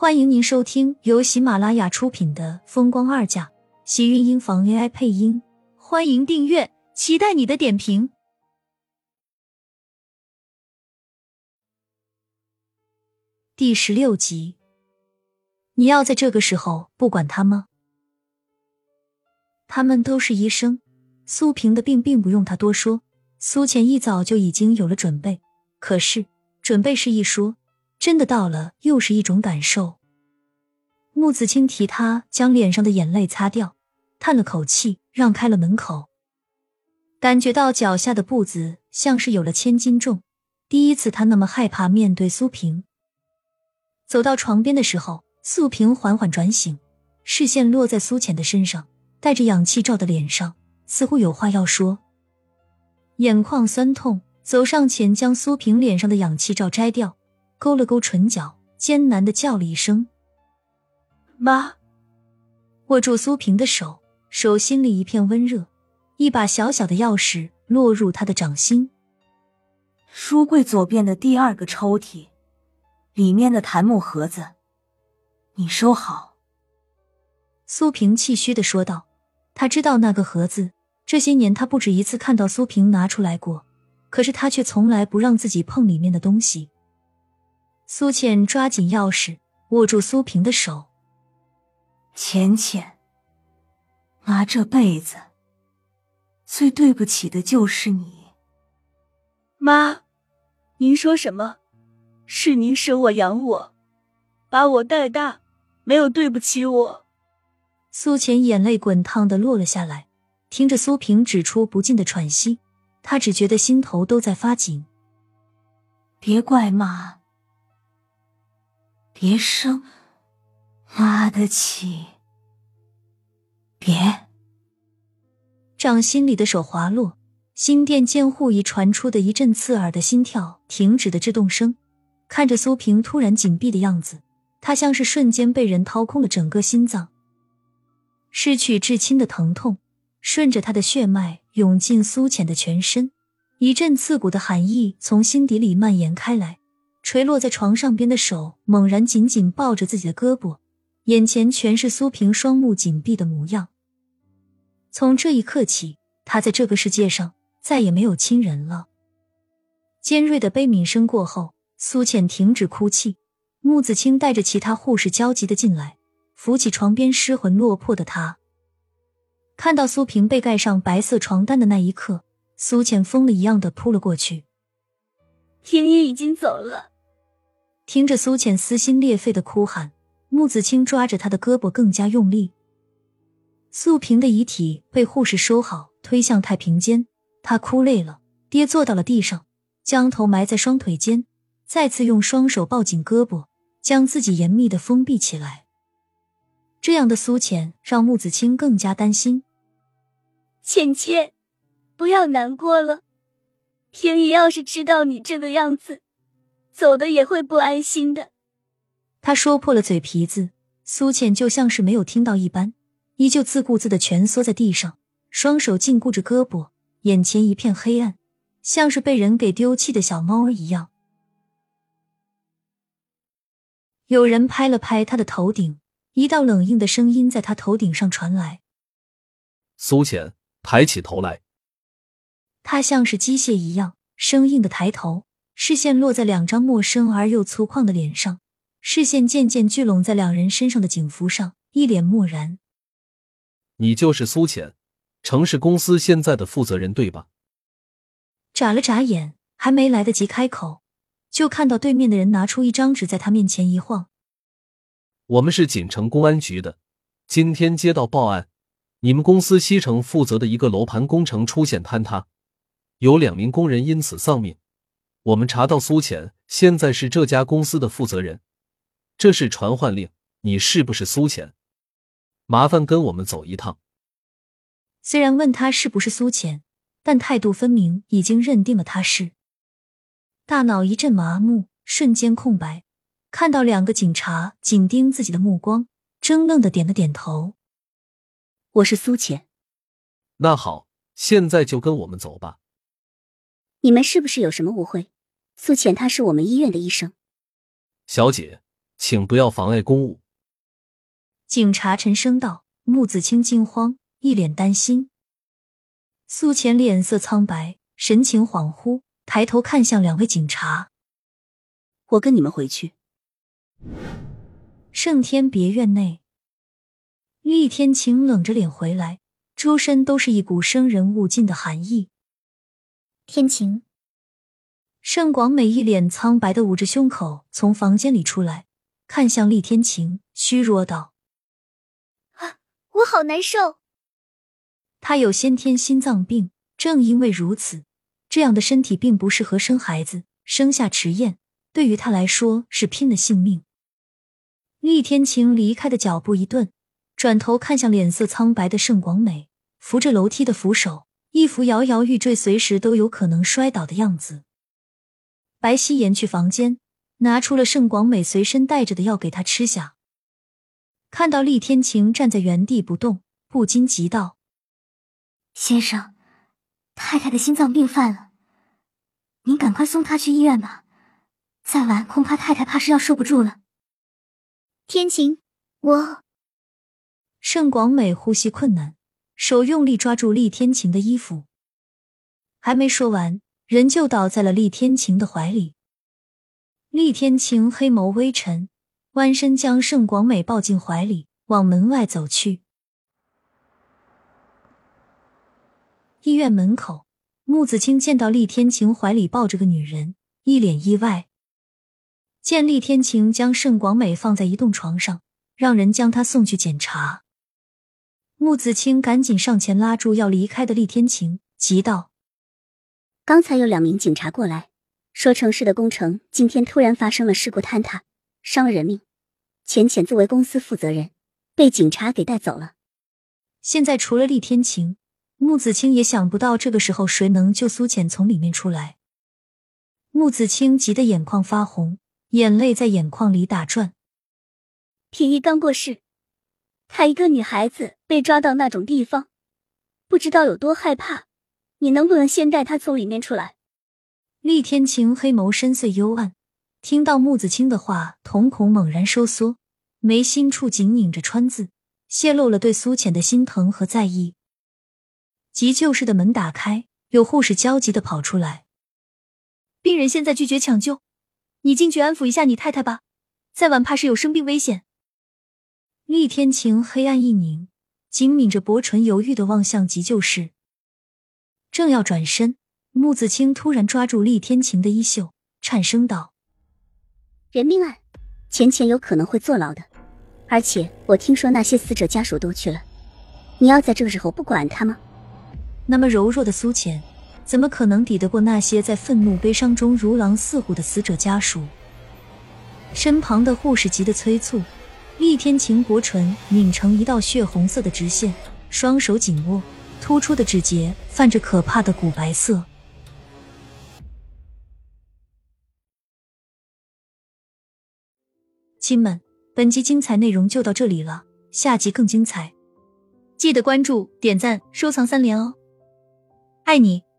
欢迎您收听由喜马拉雅出品的《风光二嫁》，喜运音房 AI 配音。欢迎订阅，期待你的点评。第十六集，你要在这个时候不管他吗？他们都是医生，苏平的病并不用他多说，苏浅一早就已经有了准备。可是准备是一说。真的到了，又是一种感受。穆子清替他将脸上的眼泪擦掉，叹了口气，让开了门口。感觉到脚下的步子像是有了千斤重，第一次他那么害怕面对苏平。走到床边的时候，苏萍缓缓转醒，视线落在苏浅的身上，带着氧气罩的脸上，似乎有话要说。眼眶酸痛，走上前将苏萍脸上的氧气罩摘掉。勾了勾唇角，艰难的叫了一声：“妈。”握住苏萍的手，手心里一片温热，一把小小的钥匙落入他的掌心。书柜左边的第二个抽屉，里面的檀木盒子，你收好。”苏萍气虚的说道。他知道那个盒子，这些年他不止一次看到苏萍拿出来过，可是他却从来不让自己碰里面的东西。苏倩抓紧钥匙，握住苏萍的手。浅浅，妈这辈子最对不起的就是你。妈，您说什么？是您生我养我，把我带大，没有对不起我。苏浅眼泪滚烫的落了下来，听着苏萍指出不尽的喘息，她只觉得心头都在发紧。别怪妈。别生妈的气！别，掌心里的手滑落，心电监护仪传出的一阵刺耳的心跳停止的制动声。看着苏萍突然紧闭的样子，他像是瞬间被人掏空了整个心脏，失去至亲的疼痛顺着他的血脉涌进苏浅的全身，一阵刺骨的寒意从心底里蔓延开来。垂落在床上边的手猛然紧紧抱着自己的胳膊，眼前全是苏萍双目紧闭的模样。从这一刻起，他在这个世界上再也没有亲人了。尖锐的悲悯声过后，苏浅停止哭泣。穆子清带着其他护士焦急的进来，扶起床边失魂落魄的他。看到苏萍被盖上白色床单的那一刻，苏浅疯了一样的扑了过去。天一已经走了。听着苏浅撕心裂肺的哭喊，穆子清抓着他的胳膊更加用力。素萍的遗体被护士收好，推向太平间。他哭累了，跌坐到了地上，将头埋在双腿间，再次用双手抱紧胳膊，将自己严密的封闭起来。这样的苏浅让穆子清更加担心。浅浅，不要难过了。平姨要是知道你这个样子。走的也会不安心的。他说破了嘴皮子，苏浅就像是没有听到一般，依旧自顾自的蜷缩在地上，双手禁锢着胳膊，眼前一片黑暗，像是被人给丢弃的小猫儿一样。有人拍了拍他的头顶，一道冷硬的声音在他头顶上传来：“苏浅，抬起头来。”他像是机械一样生硬的抬头。视线落在两张陌生而又粗犷的脸上，视线渐渐聚拢在两人身上的警服上，一脸漠然。你就是苏浅，城市公司现在的负责人，对吧？眨了眨眼，还没来得及开口，就看到对面的人拿出一张纸在他面前一晃。我们是锦城公安局的，今天接到报案，你们公司西城负责的一个楼盘工程出现坍塌，有两名工人因此丧命。我们查到苏浅现在是这家公司的负责人，这是传唤令，你是不是苏浅？麻烦跟我们走一趟。虽然问他是不是苏浅，但态度分明，已经认定了他是。大脑一阵麻木，瞬间空白，看到两个警察紧盯自己的目光，怔愣的点了点头。我是苏浅。那好，现在就跟我们走吧。你们是不是有什么误会？素浅她是我们医院的医生。小姐，请不要妨碍公务。警察沉声道。穆子清惊慌，一脸担心。素浅脸色苍白，神情恍惚，抬头看向两位警察：“我跟你们回去。”圣天别院内，厉天晴冷着脸回来，周身都是一股生人勿近的寒意。天晴，盛广美一脸苍白的捂着胸口，从房间里出来，看向厉天晴，虚弱道：“啊，我好难受。”他有先天心脏病，正因为如此，这样的身体并不适合生孩子，生下迟燕对于他来说是拼了性命。厉天晴离开的脚步一顿，转头看向脸色苍白的盛广美，扶着楼梯的扶手。一副摇摇欲坠、随时都有可能摔倒的样子。白希言去房间，拿出了盛广美随身带着的药给他吃下。看到厉天晴站在原地不动，不禁急道：“先生，太太的心脏病犯了，您赶快送她去医院吧。再晚恐怕太太怕是要受不住了。”天晴，我……盛广美呼吸困难。手用力抓住厉天晴的衣服，还没说完，人就倒在了厉天晴的怀里。厉天晴黑眸微沉，弯身将盛广美抱进怀里，往门外走去。医院门口，穆子清见到厉天晴怀里抱着个女人，一脸意外。见厉天晴将盛广美放在移动床上，让人将她送去检查。穆子清赶紧上前拉住要离开的厉天晴，急道：“刚才有两名警察过来，说城市的工程今天突然发生了事故坍塌，伤了人命。浅浅作为公司负责人，被警察给带走了。现在除了厉天晴，穆子清也想不到这个时候谁能救苏浅从里面出来。”穆子清急得眼眶发红，眼泪在眼眶里打转。铁一刚过世。她一个女孩子被抓到那种地方，不知道有多害怕。你能不能先带她从里面出来？厉天晴黑眸深邃幽暗，听到穆子清的话，瞳孔猛然收缩，眉心处紧拧着川字，泄露了对苏浅的心疼和在意。急救室的门打开，有护士焦急的跑出来：“病人现在拒绝抢救，你进去安抚一下你太太吧，再晚怕是有生命危险。”厉天晴黑暗一凝，紧抿着薄唇，犹豫的望向急救室。正要转身，穆子清突然抓住厉天晴的衣袖，颤声道：“人命案，浅浅有可能会坐牢的。而且我听说那些死者家属都去了，你要在这个时候不管他吗？”那么柔弱的苏浅，怎么可能抵得过那些在愤怒悲伤中如狼似虎的死者家属？身旁的护士急得催促。厉天晴薄唇拧成一道血红色的直线，双手紧握，突出的指节泛着可怕的古白色。亲们，本集精彩内容就到这里了，下集更精彩，记得关注、点赞、收藏三连哦！爱你。